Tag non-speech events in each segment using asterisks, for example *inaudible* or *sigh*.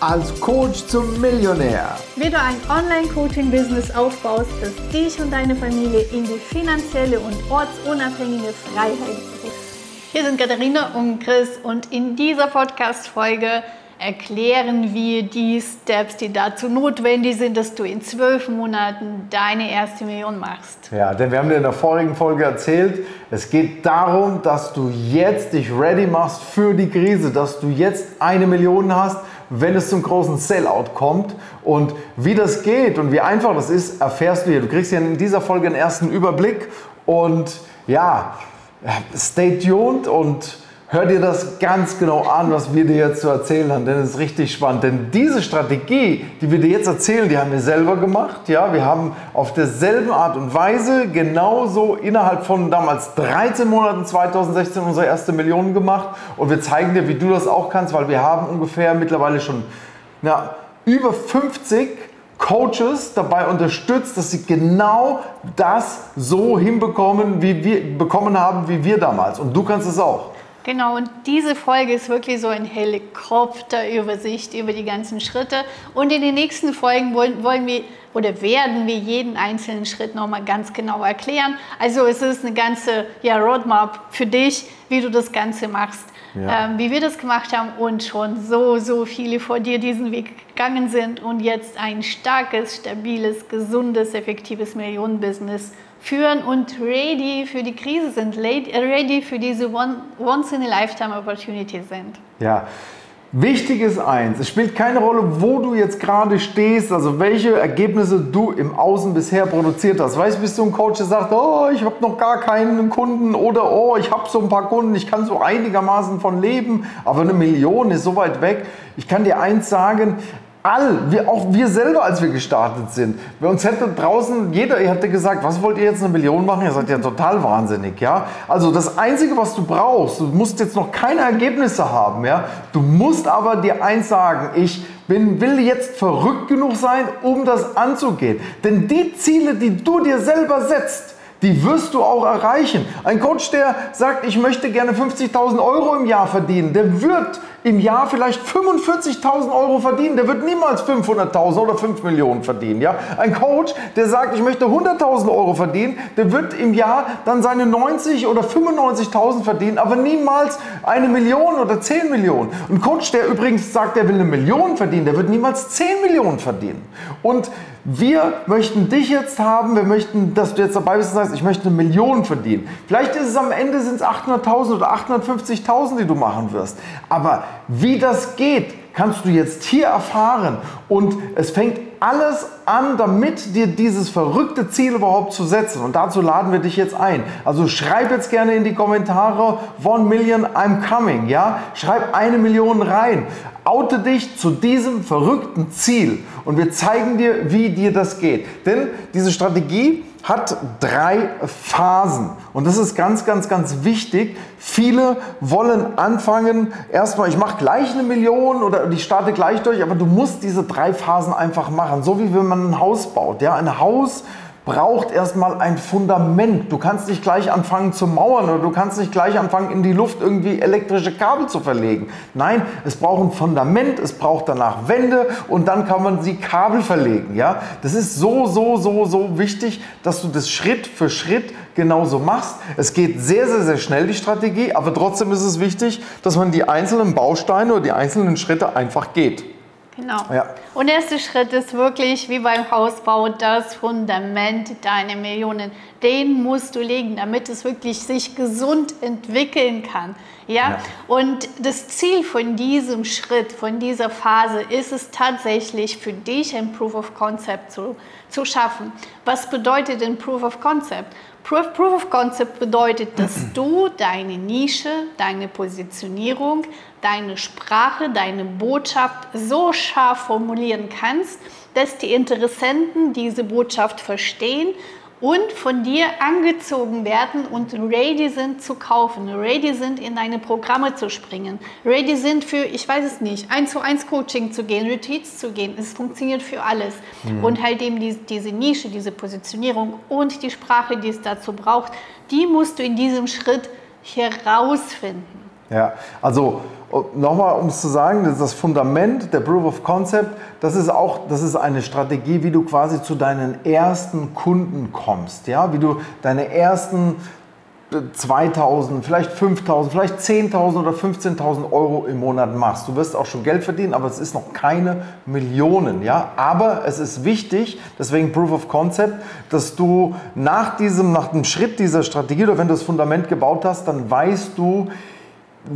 als Coach zum Millionär. Wie du ein Online-Coaching-Business aufbaust, das dich und deine Familie in die finanzielle und ortsunabhängige Freiheit bringt. Hier sind Katharina und Chris und in dieser Podcast-Folge erklären wir die Steps, die dazu notwendig sind, dass du in zwölf Monaten deine erste Million machst. Ja, denn wir haben dir in der vorigen Folge erzählt, es geht darum, dass du jetzt dich ready machst für die Krise, dass du jetzt eine Million hast, wenn es zum großen Sellout kommt. Und wie das geht und wie einfach das ist, erfährst du hier. Du kriegst ja in dieser Folge einen ersten Überblick und ja, stay tuned und Hör dir das ganz genau an, was wir dir jetzt zu erzählen haben, denn es ist richtig spannend. Denn diese Strategie, die wir dir jetzt erzählen, die haben wir selber gemacht. Ja, wir haben auf derselben Art und Weise genauso innerhalb von damals 13 Monaten 2016 unsere erste Million gemacht. Und wir zeigen dir, wie du das auch kannst, weil wir haben ungefähr mittlerweile schon ja, über 50 Coaches dabei unterstützt, dass sie genau das so hinbekommen, wie wir bekommen haben, wie wir damals. Und du kannst es auch. Genau, und diese Folge ist wirklich so ein Helikopterübersicht über die ganzen Schritte. Und in den nächsten Folgen wollen, wollen wir oder werden wir jeden einzelnen Schritt nochmal ganz genau erklären. Also es ist eine ganze ja, Roadmap für dich, wie du das Ganze machst. Ja. Ähm, wie wir das gemacht haben und schon so, so viele vor dir diesen Weg gegangen sind und jetzt ein starkes, stabiles, gesundes, effektives Millionenbusiness führen und ready für die Krise sind, ready für diese Once-in-a-Lifetime-Opportunity sind. Ja. Wichtig ist eins, es spielt keine Rolle, wo du jetzt gerade stehst, also welche Ergebnisse du im Außen bisher produziert hast. Weißt du, bist du ein Coach, der sagt, oh, ich habe noch gar keinen Kunden oder oh, ich habe so ein paar Kunden, ich kann so einigermaßen von leben, aber eine Million ist so weit weg. Ich kann dir eins sagen, all, wir, auch wir selber, als wir gestartet sind, bei uns hätte draußen jeder hätte gesagt, was wollt ihr jetzt eine Million machen? Ihr seid ja total wahnsinnig, ja. Also das Einzige, was du brauchst, du musst jetzt noch keine Ergebnisse haben, ja. Du musst aber dir eins sagen, ich bin, will jetzt verrückt genug sein, um das anzugehen. Denn die Ziele, die du dir selber setzt, die wirst du auch erreichen. Ein Coach, der sagt, ich möchte gerne 50.000 Euro im Jahr verdienen, der wird im Jahr vielleicht 45.000 Euro verdienen. Der wird niemals 500.000 oder 5 Millionen verdienen. Ja? Ein Coach, der sagt, ich möchte 100.000 Euro verdienen, der wird im Jahr dann seine 90 oder 95.000 verdienen, aber niemals eine Million oder 10 Millionen. Ein Coach, der übrigens sagt, er will eine Million verdienen, der wird niemals 10 Millionen verdienen. Und wir möchten dich jetzt haben, wir möchten, dass du jetzt dabei bist und sagst, ich möchte eine Million verdienen. Vielleicht ist es am Ende sind es 800.000 oder 850.000, die du machen wirst. Aber wie das geht, kannst du jetzt hier erfahren. Und es fängt alles an, damit dir dieses verrückte Ziel überhaupt zu setzen. Und dazu laden wir dich jetzt ein. Also schreib jetzt gerne in die Kommentare, one million, I'm coming. Ja? Schreib eine Million rein. Oute dich zu diesem verrückten Ziel. Und wir zeigen dir, wie dir das geht. Denn diese Strategie hat drei Phasen. Und das ist ganz, ganz, ganz wichtig. Viele wollen anfangen, erstmal, ich mache gleich eine Million oder ich starte gleich durch, aber du musst diese drei Phasen einfach machen. So wie wenn man ein Haus baut. Ja? Ein Haus braucht erstmal ein Fundament. Du kannst nicht gleich anfangen zu mauern oder du kannst nicht gleich anfangen, in die Luft irgendwie elektrische Kabel zu verlegen. Nein, es braucht ein Fundament, es braucht danach Wände und dann kann man sie Kabel verlegen. Ja? Das ist so, so, so, so wichtig, dass du das Schritt für Schritt genauso machst. Es geht sehr, sehr, sehr schnell, die Strategie, aber trotzdem ist es wichtig, dass man die einzelnen Bausteine oder die einzelnen Schritte einfach geht. Genau. Ja. Und der erste Schritt ist wirklich wie beim Hausbau das Fundament deiner Millionen. Den musst du legen, damit es wirklich sich gesund entwickeln kann. Ja? ja? Und das Ziel von diesem Schritt, von dieser Phase ist es tatsächlich für dich ein Proof of Concept zu, zu schaffen. Was bedeutet denn Proof of Concept? Proof, Proof of Concept bedeutet, dass *clears throat* du deine Nische, deine Positionierung, deine Sprache, deine Botschaft so scharf formulieren kannst, dass die Interessenten diese Botschaft verstehen und von dir angezogen werden und ready sind zu kaufen, ready sind in deine Programme zu springen, ready sind für, ich weiß es nicht, eins zu eins Coaching zu gehen, Retreats zu gehen. Es funktioniert für alles. Mhm. Und halt eben die, diese Nische, diese Positionierung und die Sprache, die es dazu braucht, die musst du in diesem Schritt herausfinden. Ja, also nochmal, um es zu sagen, das, das Fundament der Proof of Concept, das ist auch, das ist eine Strategie, wie du quasi zu deinen ersten Kunden kommst, ja, wie du deine ersten 2000, vielleicht 5000, vielleicht 10.000 oder 15.000 Euro im Monat machst. Du wirst auch schon Geld verdienen, aber es ist noch keine Millionen. Ja? Aber es ist wichtig, deswegen Proof of Concept, dass du nach diesem, nach dem Schritt dieser Strategie oder wenn du das Fundament gebaut hast, dann weißt du,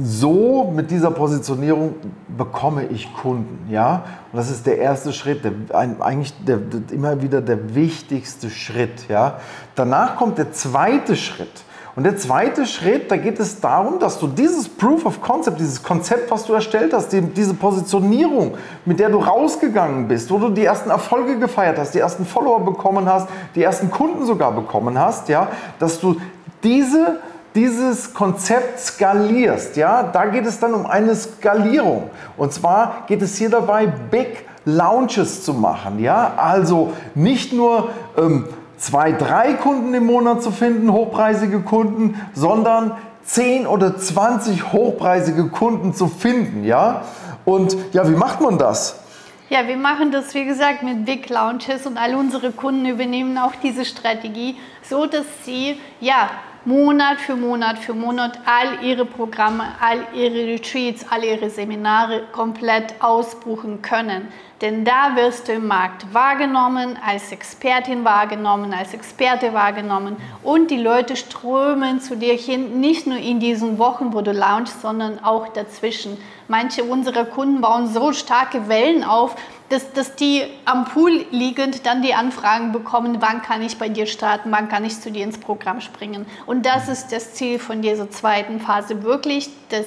so mit dieser Positionierung bekomme ich Kunden. Ja? Und das ist der erste Schritt, der, eigentlich der, der, immer wieder der wichtigste Schritt. Ja? Danach kommt der zweite Schritt. Und der zweite Schritt, da geht es darum, dass du dieses Proof of Concept, dieses Konzept, was du erstellt hast, die, diese Positionierung, mit der du rausgegangen bist, wo du die ersten Erfolge gefeiert hast, die ersten Follower bekommen hast, die ersten Kunden sogar bekommen hast, ja, dass du diese dieses Konzept skalierst, ja, da geht es dann um eine Skalierung. Und zwar geht es hier dabei, Big Launches zu machen, ja, also nicht nur ähm, zwei, drei Kunden im Monat zu finden, hochpreisige Kunden, sondern 10 oder 20 hochpreisige Kunden zu finden, ja. Und ja, wie macht man das? Ja, wir machen das, wie gesagt, mit Big Launches und all unsere Kunden übernehmen auch diese Strategie, so dass sie ja Monat für Monat für Monat all ihre Programme, all ihre Retreats, all ihre Seminare komplett ausbuchen können. Denn da wirst du im Markt wahrgenommen, als Expertin wahrgenommen, als Experte wahrgenommen und die Leute strömen zu dir hin, nicht nur in diesen Wochen, wo du launchst, sondern auch dazwischen. Manche unserer Kunden bauen so starke Wellen auf, dass, dass die am Pool liegend dann die Anfragen bekommen, wann kann ich bei dir starten, wann kann ich zu dir ins Programm springen. Und das ist das Ziel von dieser zweiten Phase, wirklich das,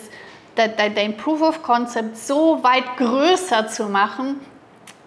dein Proof of Concept so weit größer zu machen,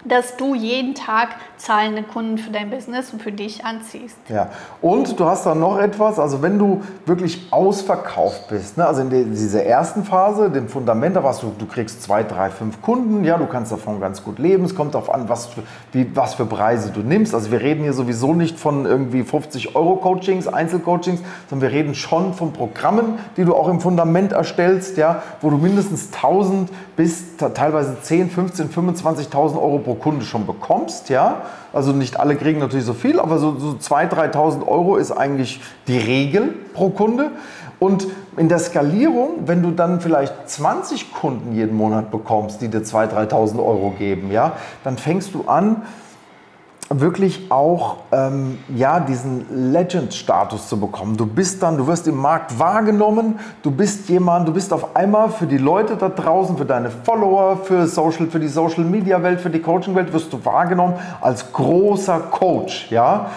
dass du jeden Tag zahlende Kunden für dein Business und für dich anziehst. Ja, und du hast dann noch etwas, also wenn du wirklich ausverkauft bist, ne, also in dieser ersten Phase, dem Fundament, da warst du, du kriegst zwei, drei, fünf Kunden, ja, du kannst davon ganz gut leben, es kommt darauf an, was für, wie, was für Preise du nimmst. Also wir reden hier sowieso nicht von irgendwie 50 Euro Coachings, Einzelcoachings, sondern wir reden schon von Programmen, die du auch im Fundament erstellst, ja, wo du mindestens 1000 bis teilweise 10, 15, 25.000 Euro pro Kunde schon bekommst, ja. Also nicht alle kriegen natürlich so viel, aber so, so 2.000, 3.000 Euro ist eigentlich die Regel pro Kunde. Und in der Skalierung, wenn du dann vielleicht 20 Kunden jeden Monat bekommst, die dir 2.000, 3.000 Euro geben, ja, dann fängst du an, wirklich auch ähm, ja, diesen Legend-Status zu bekommen. Du bist dann, du wirst im Markt wahrgenommen, du bist jemand, du bist auf einmal für die Leute da draußen, für deine Follower, für, Social, für die Social-Media-Welt, für die Coaching-Welt, wirst du wahrgenommen als großer Coach. Ja?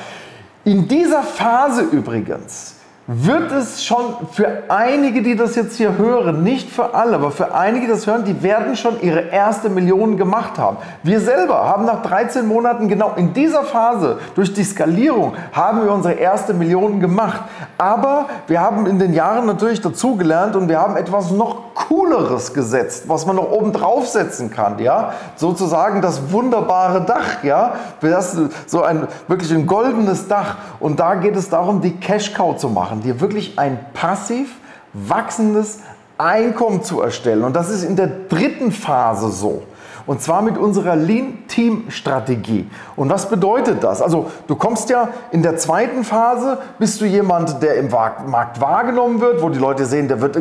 In dieser Phase übrigens wird es schon für einige, die das jetzt hier hören, nicht für alle, aber für einige, die das hören, die werden schon ihre erste Million gemacht haben. Wir selber haben nach 13 Monaten genau in dieser Phase durch die Skalierung haben wir unsere erste Million gemacht. Aber wir haben in den Jahren natürlich dazugelernt und wir haben etwas noch cooleres gesetzt, was man noch oben draufsetzen kann, ja? Sozusagen das wunderbare Dach, ja? Das so ein wirklich ein goldenes Dach und da geht es darum, die Cash Cow zu machen dir wirklich ein passiv wachsendes Einkommen zu erstellen. Und das ist in der dritten Phase so. Und zwar mit unserer Lean-Team-Strategie. Und was bedeutet das? Also du kommst ja in der zweiten Phase, bist du jemand, der im Markt wahrgenommen wird, wo die Leute sehen, der, wird,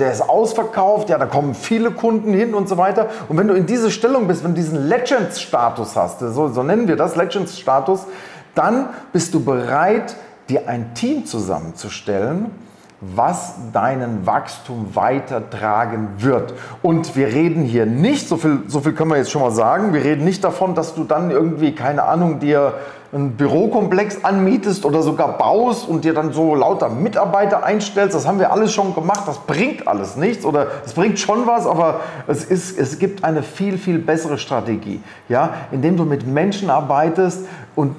der ist ausverkauft, ja, da kommen viele Kunden hin und so weiter. Und wenn du in diese Stellung bist, wenn du diesen Legends-Status hast, so, so nennen wir das, Legends-Status, dann bist du bereit, dir ein Team zusammenzustellen, was deinen Wachstum weitertragen wird. Und wir reden hier nicht, so viel, so viel können wir jetzt schon mal sagen, wir reden nicht davon, dass du dann irgendwie, keine Ahnung, dir einen Bürokomplex anmietest oder sogar baust und dir dann so lauter Mitarbeiter einstellst, das haben wir alles schon gemacht, das bringt alles nichts oder es bringt schon was, aber es, ist, es gibt eine viel, viel bessere Strategie, ja, indem du mit Menschen arbeitest und,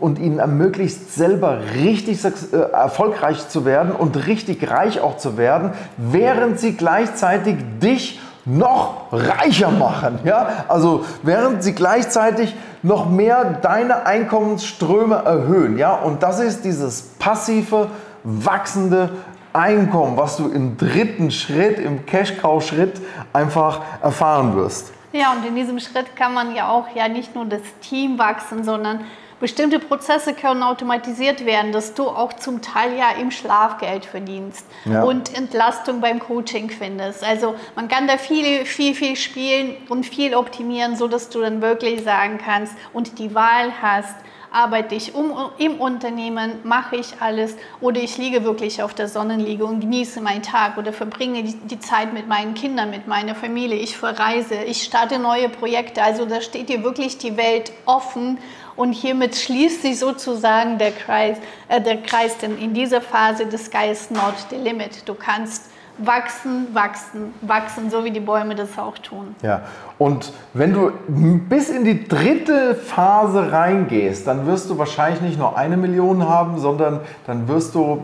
und ihnen ermöglicht, selber richtig äh, erfolgreich zu werden und richtig reich auch zu werden, während sie gleichzeitig dich noch reicher machen. Ja? Also während sie gleichzeitig noch mehr deine Einkommensströme erhöhen. Ja? Und das ist dieses passive, wachsende Einkommen, was du im dritten Schritt, im Cash-Cow-Schritt einfach erfahren wirst. Ja, und in diesem Schritt kann man ja auch ja nicht nur das Team wachsen, sondern bestimmte Prozesse können automatisiert werden, dass du auch zum Teil ja im Schlaf Geld verdienst ja. und Entlastung beim Coaching findest. Also man kann da viel, viel, viel spielen und viel optimieren, sodass du dann wirklich sagen kannst und die Wahl hast, arbeite ich um, im Unternehmen, mache ich alles oder ich liege wirklich auf der Sonnenliege und genieße meinen Tag oder verbringe die, die Zeit mit meinen Kindern, mit meiner Familie, ich verreise, ich starte neue Projekte. Also da steht dir wirklich die Welt offen und hiermit schließt sich sozusagen der Kreis, äh, der Kreis, denn in dieser Phase des is not the limit. Du kannst wachsen, wachsen, wachsen, so wie die Bäume das auch tun. Ja, und wenn du bis in die dritte Phase reingehst, dann wirst du wahrscheinlich nicht nur eine Million haben, sondern dann wirst du,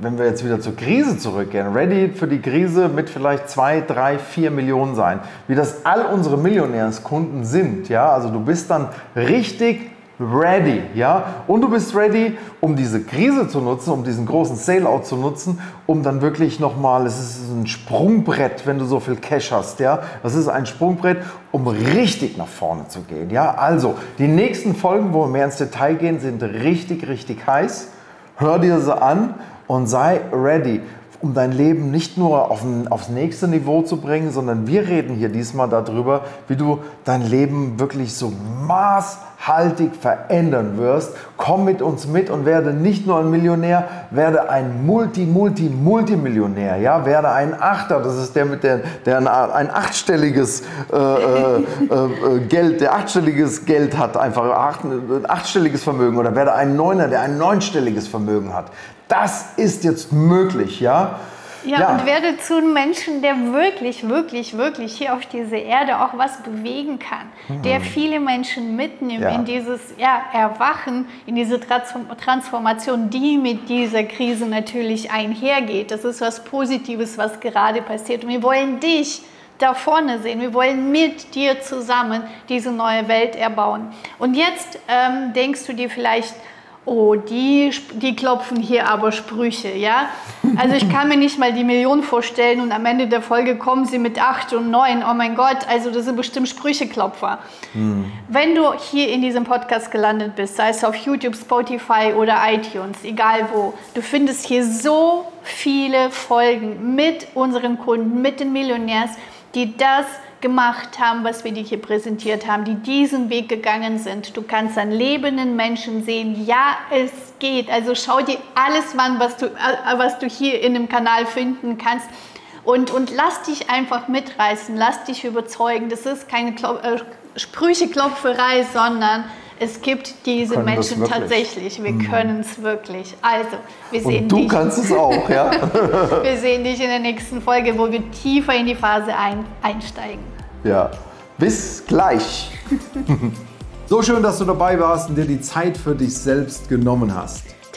wenn wir jetzt wieder zur Krise zurückgehen, ready für die Krise mit vielleicht zwei, drei, vier Millionen sein, wie das all unsere Millionärskunden sind. Ja, also du bist dann richtig ready, ja? Und du bist ready, um diese Krise zu nutzen, um diesen großen Sale-Out zu nutzen, um dann wirklich nochmal, es ist ein Sprungbrett, wenn du so viel Cash hast, ja? Das ist ein Sprungbrett, um richtig nach vorne zu gehen, ja? Also, die nächsten Folgen, wo wir mehr ins Detail gehen, sind richtig, richtig heiß. Hör dir sie an und sei ready um dein Leben nicht nur auf ein, aufs nächste Niveau zu bringen, sondern wir reden hier diesmal darüber, wie du dein Leben wirklich so maßhaltig verändern wirst. Komm mit uns mit und werde nicht nur ein Millionär, werde ein Multi, Multi, Multimillionär. Ja, werde ein Achter, das ist der mit der, der ein, ein achtstelliges äh, äh, äh, Geld, der achtstelliges Geld hat, einfach acht, ein achtstelliges Vermögen oder werde ein Neuner, der ein neunstelliges Vermögen hat das ist jetzt möglich, ja. Ja, ja, und werde zu einem Menschen, der wirklich, wirklich, wirklich hier auf dieser Erde auch was bewegen kann, mhm. der viele Menschen mitnimmt ja. in dieses ja, Erwachen, in diese Transformation, die mit dieser Krise natürlich einhergeht. Das ist was Positives, was gerade passiert. Und wir wollen dich da vorne sehen. Wir wollen mit dir zusammen diese neue Welt erbauen. Und jetzt ähm, denkst du dir vielleicht, oh, die, die klopfen hier aber Sprüche, ja. Also ich kann mir nicht mal die Million vorstellen und am Ende der Folge kommen sie mit acht und neun. Oh mein Gott, also das sind bestimmt Sprücheklopfer. Hm. Wenn du hier in diesem Podcast gelandet bist, sei es auf YouTube, Spotify oder iTunes, egal wo, du findest hier so viele Folgen mit unseren Kunden, mit den Millionärs, die das gemacht haben, was wir dir hier präsentiert haben, die diesen Weg gegangen sind. Du kannst an lebenden Menschen sehen, ja, es geht. Also schau dir alles an, was du, äh, was du hier in dem Kanal finden kannst. Und, und lass dich einfach mitreißen, lass dich überzeugen. Das ist keine Klo äh, Sprücheklopferei, sondern es gibt diese Menschen tatsächlich. Wir mhm. können es wirklich. Also, wir sehen Und du dich. kannst es auch, ja? *laughs* wir sehen dich in der nächsten Folge, wo wir tiefer in die Phase ein, einsteigen. Ja, bis gleich. *laughs* so schön, dass du dabei warst und dir die Zeit für dich selbst genommen hast.